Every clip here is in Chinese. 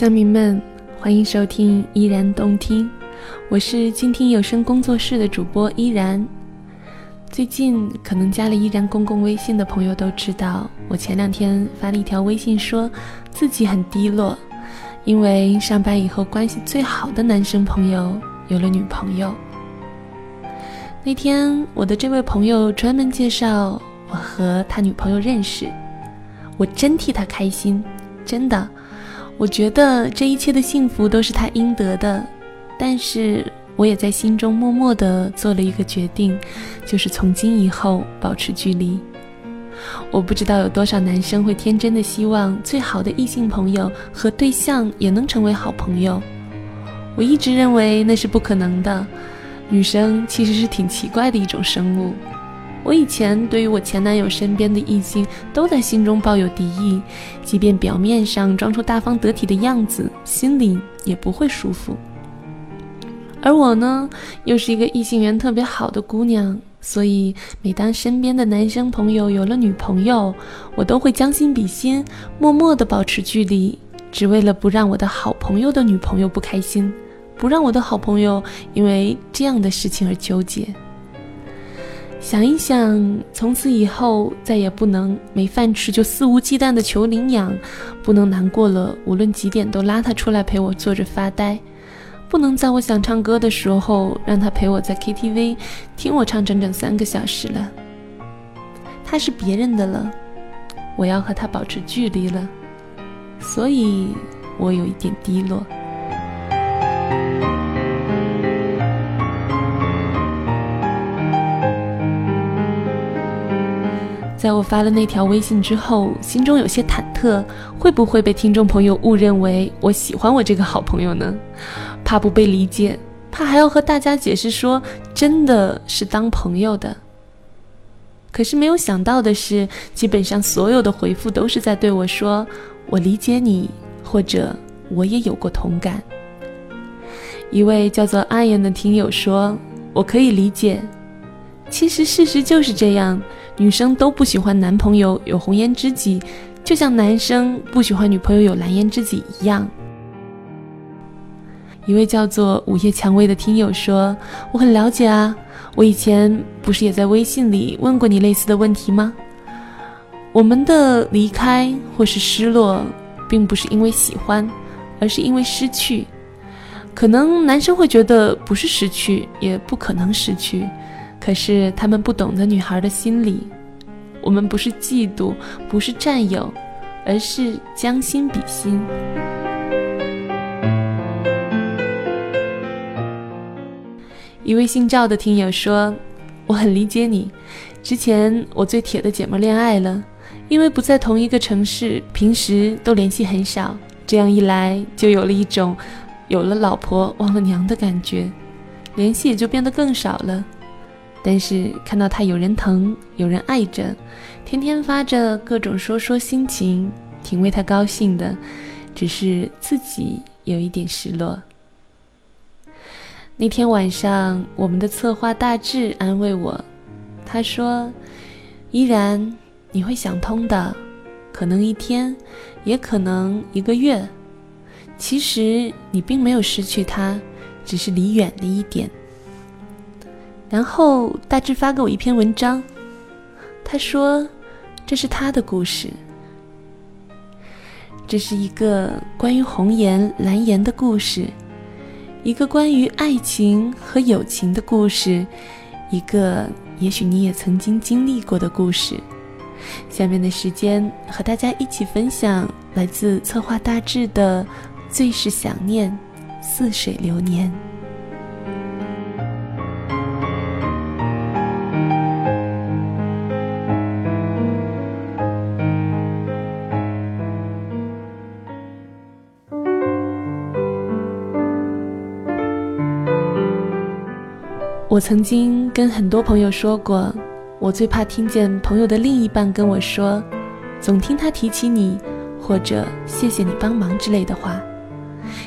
乡民们，欢迎收听依然动听，我是静听有声工作室的主播依然。最近可能加了依然公共微信的朋友都知道，我前两天发了一条微信，说自己很低落，因为上班以后关系最好的男生朋友有了女朋友。那天我的这位朋友专门介绍我和他女朋友认识，我真替他开心，真的。我觉得这一切的幸福都是他应得的，但是我也在心中默默地做了一个决定，就是从今以后保持距离。我不知道有多少男生会天真的希望最好的异性朋友和对象也能成为好朋友，我一直认为那是不可能的。女生其实是挺奇怪的一种生物。我以前对于我前男友身边的异性都在心中抱有敌意，即便表面上装出大方得体的样子，心里也不会舒服。而我呢，又是一个异性缘特别好的姑娘，所以每当身边的男生朋友有了女朋友，我都会将心比心，默默地保持距离，只为了不让我的好朋友的女朋友不开心，不让我的好朋友因为这样的事情而纠结。想一想，从此以后再也不能没饭吃就肆无忌惮的求领养，不能难过了无论几点都拉他出来陪我坐着发呆，不能在我想唱歌的时候让他陪我在 KTV 听我唱整整三个小时了。他是别人的了，我要和他保持距离了，所以我有一点低落。在我发了那条微信之后，心中有些忐忑，会不会被听众朋友误认为我喜欢我这个好朋友呢？怕不被理解，怕还要和大家解释说真的是当朋友的。可是没有想到的是，基本上所有的回复都是在对我说“我理解你”或者“我也有过同感”。一位叫做阿言的听友说：“我可以理解。”其实事实就是这样。女生都不喜欢男朋友有红颜知己，就像男生不喜欢女朋友有蓝颜知己一样。一位叫做午夜蔷薇的听友说：“我很了解啊，我以前不是也在微信里问过你类似的问题吗？我们的离开或是失落，并不是因为喜欢，而是因为失去。可能男生会觉得不是失去，也不可能失去。”可是他们不懂得女孩的心理，我们不是嫉妒，不是占有，而是将心比心。一位姓赵的听友说：“我很理解你，之前我最铁的姐妹恋爱了，因为不在同一个城市，平时都联系很少，这样一来就有了一种有了老婆忘了娘的感觉，联系也就变得更少了。”但是看到他有人疼，有人爱着，天天发着各种说说心情，挺为他高兴的。只是自己有一点失落。那天晚上，我们的策划大志安慰我，他说：“依然你会想通的，可能一天，也可能一个月。其实你并没有失去他，只是离远了一点。”然后大致发给我一篇文章，他说：“这是他的故事，这是一个关于红颜蓝颜的故事，一个关于爱情和友情的故事，一个也许你也曾经经历过的故事。”下面的时间和大家一起分享来自策划大致的《最是想念，似水流年》。我曾经跟很多朋友说过，我最怕听见朋友的另一半跟我说，总听他提起你，或者谢谢你帮忙之类的话，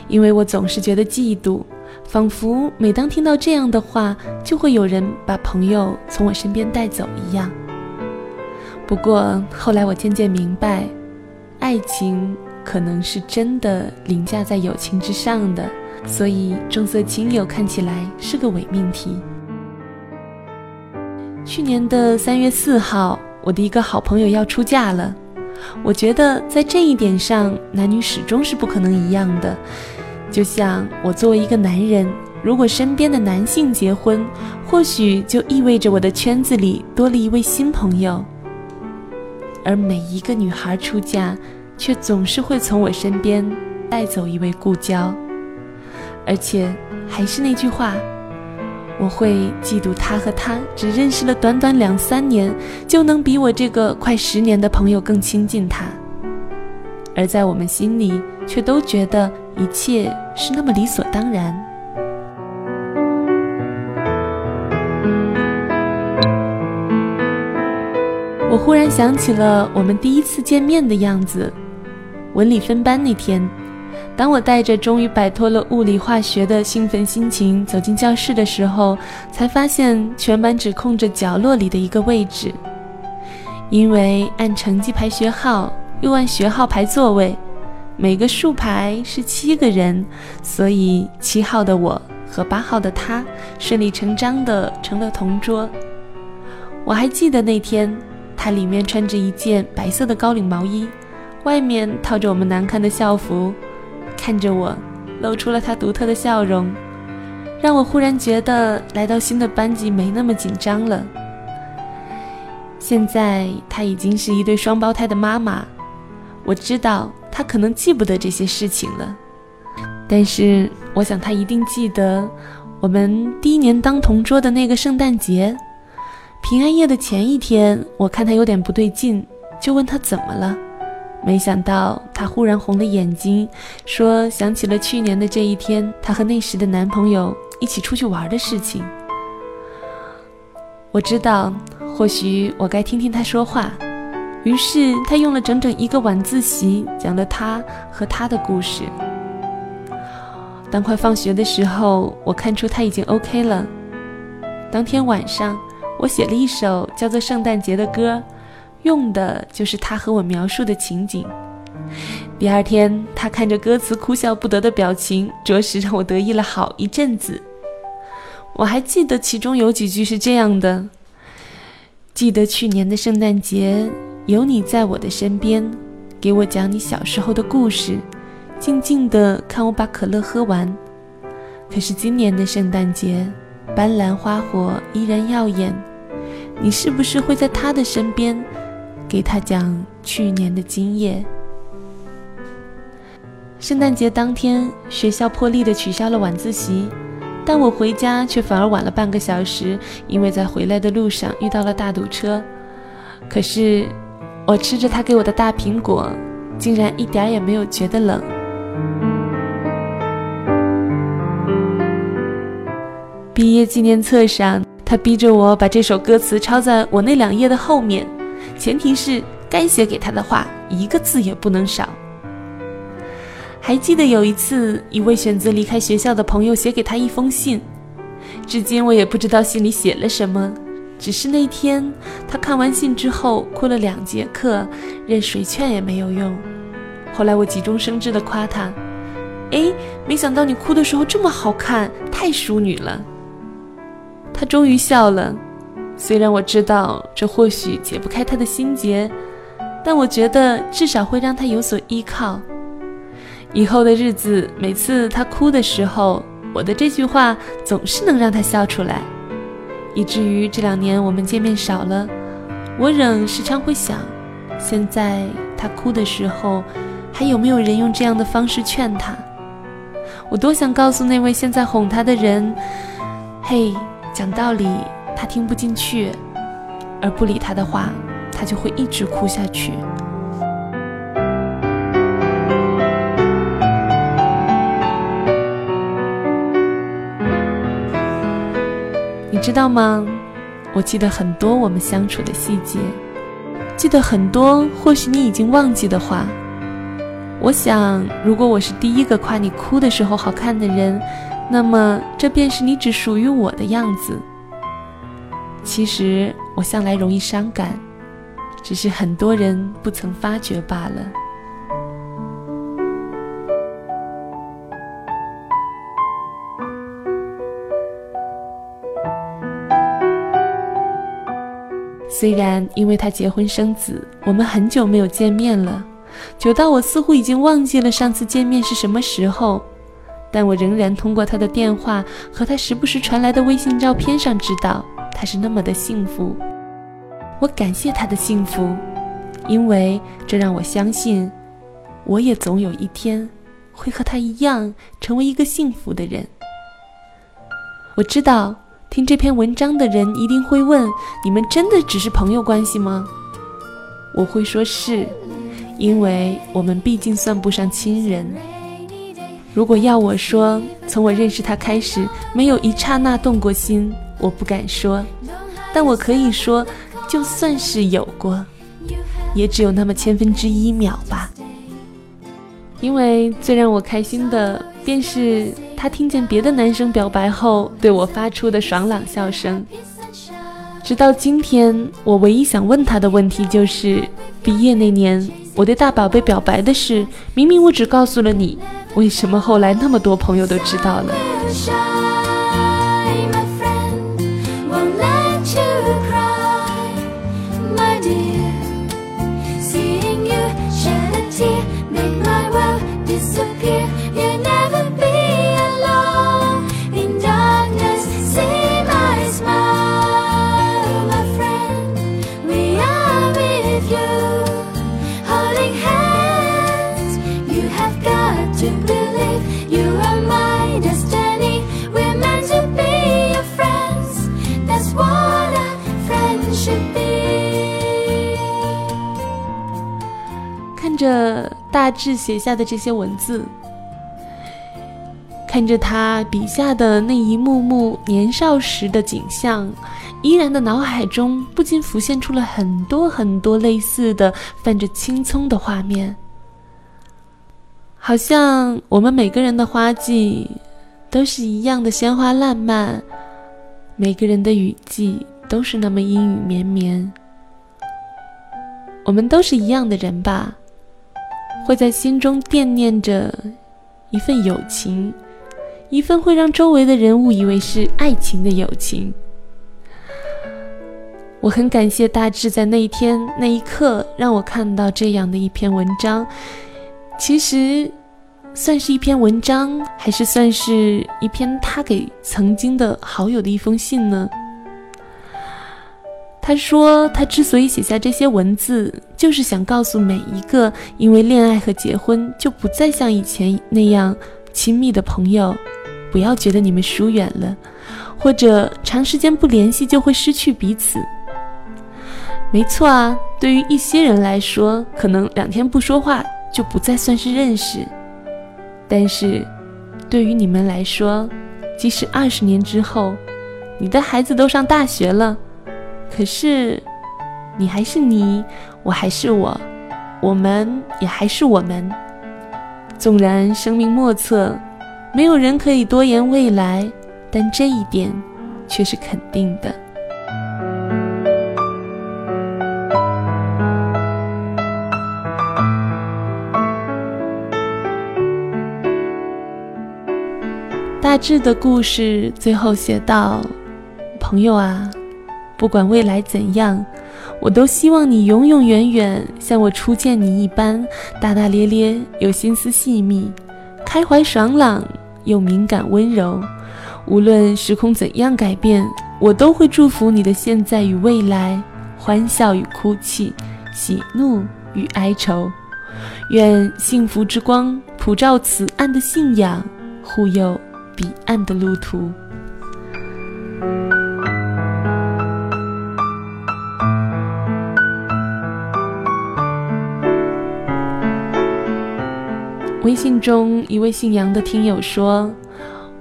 因为我总是觉得嫉妒，仿佛每当听到这样的话，就会有人把朋友从我身边带走一样。不过后来我渐渐明白，爱情可能是真的凌驾在友情之上的，所以重色轻友看起来是个伪命题。去年的三月四号，我的一个好朋友要出嫁了。我觉得在这一点上，男女始终是不可能一样的。就像我作为一个男人，如果身边的男性结婚，或许就意味着我的圈子里多了一位新朋友。而每一个女孩出嫁，却总是会从我身边带走一位故交。而且，还是那句话。我会嫉妒他和他只认识了短短两三年，就能比我这个快十年的朋友更亲近他，而在我们心里却都觉得一切是那么理所当然。我忽然想起了我们第一次见面的样子，文理分班那天。当我带着终于摆脱了物理化学的兴奋心情走进教室的时候，才发现全班只空着角落里的一个位置。因为按成绩排学号，又按学号排座位，每个竖排是七个人，所以七号的我和八号的他顺理成章的成了同桌。我还记得那天，他里面穿着一件白色的高领毛衣，外面套着我们难看的校服。看着我，露出了他独特的笑容，让我忽然觉得来到新的班级没那么紧张了。现在他已经是一对双胞胎的妈妈，我知道他可能记不得这些事情了，但是我想他一定记得我们第一年当同桌的那个圣诞节，平安夜的前一天，我看他有点不对劲，就问他怎么了。没想到她忽然红了眼睛，说想起了去年的这一天，她和那时的男朋友一起出去玩的事情。我知道，或许我该听听她说话。于是她用了整整一个晚自习讲了她和他的故事。当快放学的时候，我看出她已经 OK 了。当天晚上，我写了一首叫做《圣诞节》的歌。用的就是他和我描述的情景。第二天，他看着歌词哭笑不得的表情，着实让我得意了好一阵子。我还记得其中有几句是这样的：“记得去年的圣诞节，有你在我的身边，给我讲你小时候的故事，静静的看我把可乐喝完。可是今年的圣诞节，斑斓花火依然耀眼，你是不是会在他的身边？”给他讲去年的经验。圣诞节当天，学校破例的取消了晚自习，但我回家却反而晚了半个小时，因为在回来的路上遇到了大堵车。可是，我吃着他给我的大苹果，竟然一点也没有觉得冷。毕业纪念册上，他逼着我把这首歌词抄在我那两页的后面。前提是该写给他的话一个字也不能少。还记得有一次，一位选择离开学校的朋友写给他一封信，至今我也不知道信里写了什么，只是那天他看完信之后哭了两节课，任谁劝也没有用。后来我急中生智的夸他：“哎，没想到你哭的时候这么好看，太淑女了。”他终于笑了。虽然我知道这或许解不开他的心结，但我觉得至少会让他有所依靠。以后的日子，每次他哭的时候，我的这句话总是能让他笑出来，以至于这两年我们见面少了，我仍时常会想：现在他哭的时候，还有没有人用这样的方式劝他？我多想告诉那位现在哄他的人：嘿，讲道理。他听不进去，而不理他的话，他就会一直哭下去。你知道吗？我记得很多我们相处的细节，记得很多或许你已经忘记的话。我想，如果我是第一个夸你哭的时候好看的人，那么这便是你只属于我的样子。其实我向来容易伤感只是很多人不曾发觉罢了。虽然因为他结婚生子我们很久没有见面了久到我似乎已经忘记了上次见面是什么时候但我仍然通过他的电话和他时不时传来的微信照片上知道他是那么的幸福。我感谢他的幸福，因为这让我相信，我也总有一天会和他一样成为一个幸福的人。我知道。听这篇文章的人一定会问：你们真的只是朋友关系吗？我会说是，因为我们毕竟算不上亲人。如果要我说，从我认识他开始，没有一刹那动过心，我不敢说。但我可以说，就算是有过，也只有那么千分之一秒吧。因为最让我开心的，便是。他听见别的男生表白后，对我发出的爽朗笑声。直到今天，我唯一想问他的问题就是：毕业那年，我对大宝贝表白的事，明明我只告诉了你，为什么后来那么多朋友都知道了？着大致写下的这些文字，看着他笔下的那一幕幕年少时的景象，依然的脑海中不禁浮现出了很多很多类似的泛着青葱的画面，好像我们每个人的花季都是一样的鲜花烂漫，每个人的雨季都是那么阴雨绵绵，我们都是一样的人吧。会在心中惦念着一份友情，一份会让周围的人误以为是爱情的友情。我很感谢大志在那一天那一刻让我看到这样的一篇文章。其实，算是一篇文章，还是算是一篇他给曾经的好友的一封信呢？他说：“他之所以写下这些文字，就是想告诉每一个因为恋爱和结婚就不再像以前那样亲密的朋友，不要觉得你们疏远了，或者长时间不联系就会失去彼此。没错啊，对于一些人来说，可能两天不说话就不再算是认识。但是，对于你们来说，即使二十年之后，你的孩子都上大学了。”可是，你还是你，我还是我，我们也还是我们。纵然生命莫测，没有人可以多言未来，但这一点却是肯定的。大致的故事最后写道：“朋友啊。”不管未来怎样，我都希望你永永远远像我初见你一般大大咧咧又心思细密，开怀爽朗又敏感温柔。无论时空怎样改变，我都会祝福你的现在与未来，欢笑与哭泣，喜怒与哀愁。愿幸福之光普照此岸的信仰，护佑彼岸的路途。微信中一位姓杨的听友说：“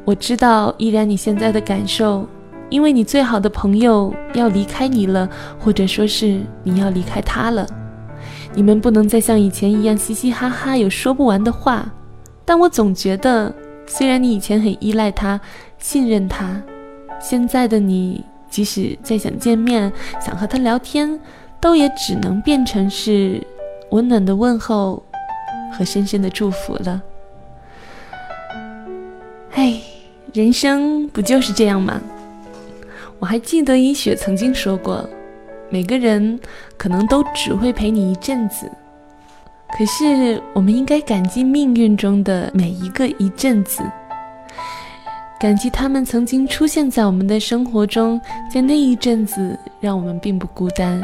我知道依然你现在的感受，因为你最好的朋友要离开你了，或者说是你要离开他了。你们不能再像以前一样嘻嘻哈哈，有说不完的话。但我总觉得，虽然你以前很依赖他、信任他，现在的你即使再想见面、想和他聊天，都也只能变成是温暖的问候。”和深深的祝福了。哎，人生不就是这样吗？我还记得一雪曾经说过，每个人可能都只会陪你一阵子，可是我们应该感激命运中的每一个一阵子，感激他们曾经出现在我们的生活中，在那一阵子让我们并不孤单。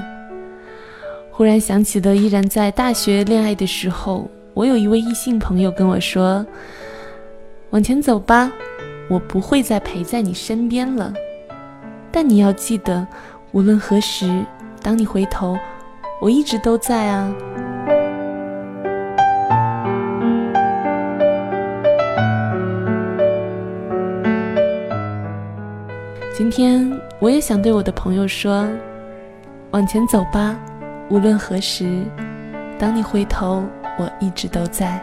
忽然想起了依然在大学恋爱的时候，我有一位异性朋友跟我说：“往前走吧，我不会再陪在你身边了，但你要记得，无论何时。”当你回头，我一直都在啊。今天我也想对我的朋友说：往前走吧，无论何时，当你回头，我一直都在。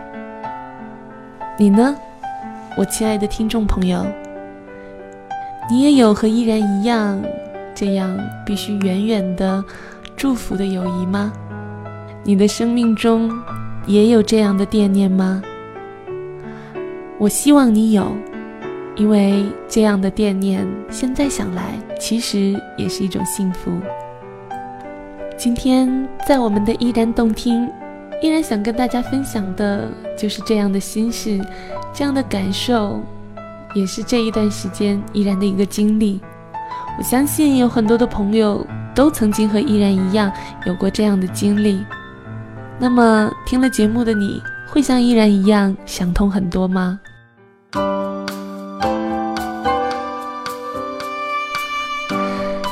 你呢，我亲爱的听众朋友？你也有和依然一样？这样必须远远的祝福的友谊吗？你的生命中也有这样的惦念吗？我希望你有，因为这样的惦念，现在想来其实也是一种幸福。今天在我们的依然动听，依然想跟大家分享的就是这样的心事，这样的感受，也是这一段时间依然的一个经历。我相信有很多的朋友都曾经和依然一样有过这样的经历。那么，听了节目的你会像依然一样想通很多吗？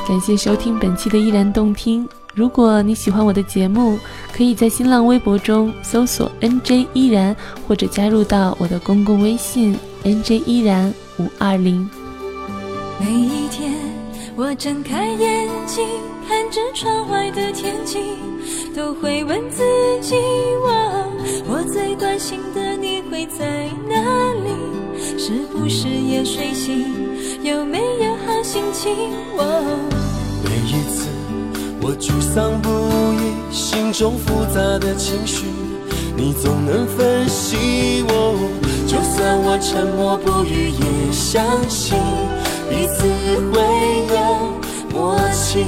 感谢收听本期的依然动听。如果你喜欢我的节目，可以在新浪微博中搜索 “nj 依然”，或者加入到我的公共微信 “nj 依然五二零”。每一天。我睁开眼睛，看着窗外的天气，都会问自己：我我最关心的你会在哪里？是不是也睡醒？有没有好心情？每一次我沮丧不已，心中复杂的情绪，你总能分析我。就算我沉默不语，也相信。彼此会有默契。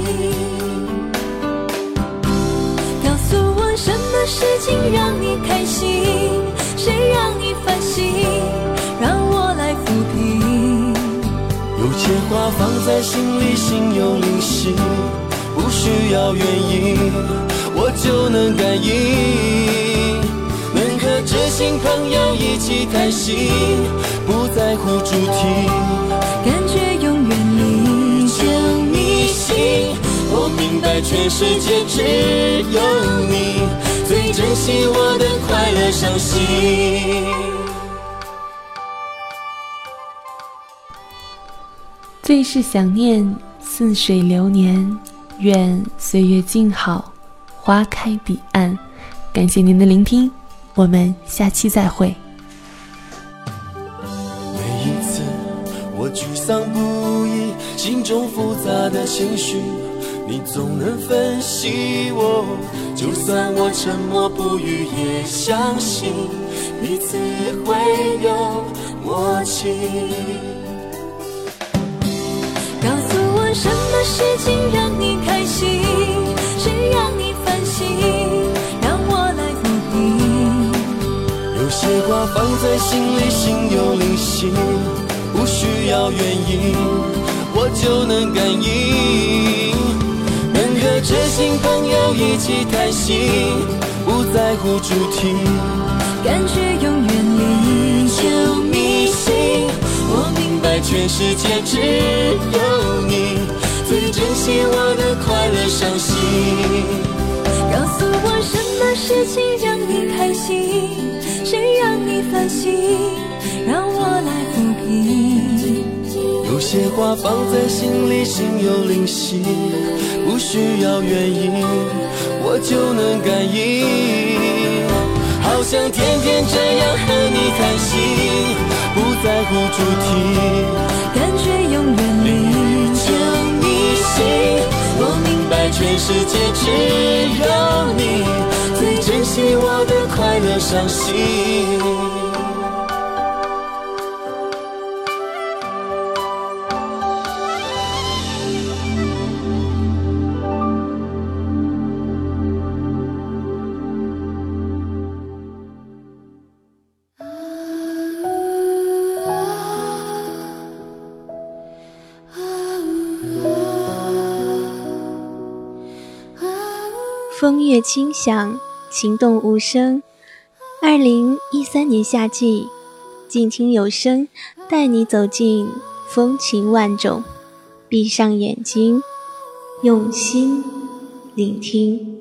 告诉我什么事情让你开心，谁让你烦心，让我来抚平。有些话放在心里，心有灵犀，不需要原因，我就能感应。能和知心朋友一起谈心，不在乎主题，感觉永远领先。我。明白全世界只有你最珍惜我的快乐伤心。最是想念似水流年，愿岁月静好，花开彼岸。感谢您的聆听，我们下期再会。每一次我沮丧不已，心中复杂的情绪。你总能分析我，就算我沉默不语，也相信彼此会有默契。什么事情让你开心，谁让你烦心，让我来抚平。有些话放在心里，心有灵犀，不需要原因，我就能感应。能和知心朋友一起谈心，不在乎主题，感觉永远离就迷信。我明白全世界只有你最珍惜我的快乐伤心。告诉我什么事情让你开心，谁让你烦心，让我来抚平。有些话放在心里，心有灵犀。不需要原因，我就能感应。好想天天这样和你谈心，不在乎主题，感觉永远心。我明白全世界只有你最珍惜我的快乐伤心。风月清响，情动无声。二零一三年夏季，静听有声，带你走进风情万种。闭上眼睛，用心聆听。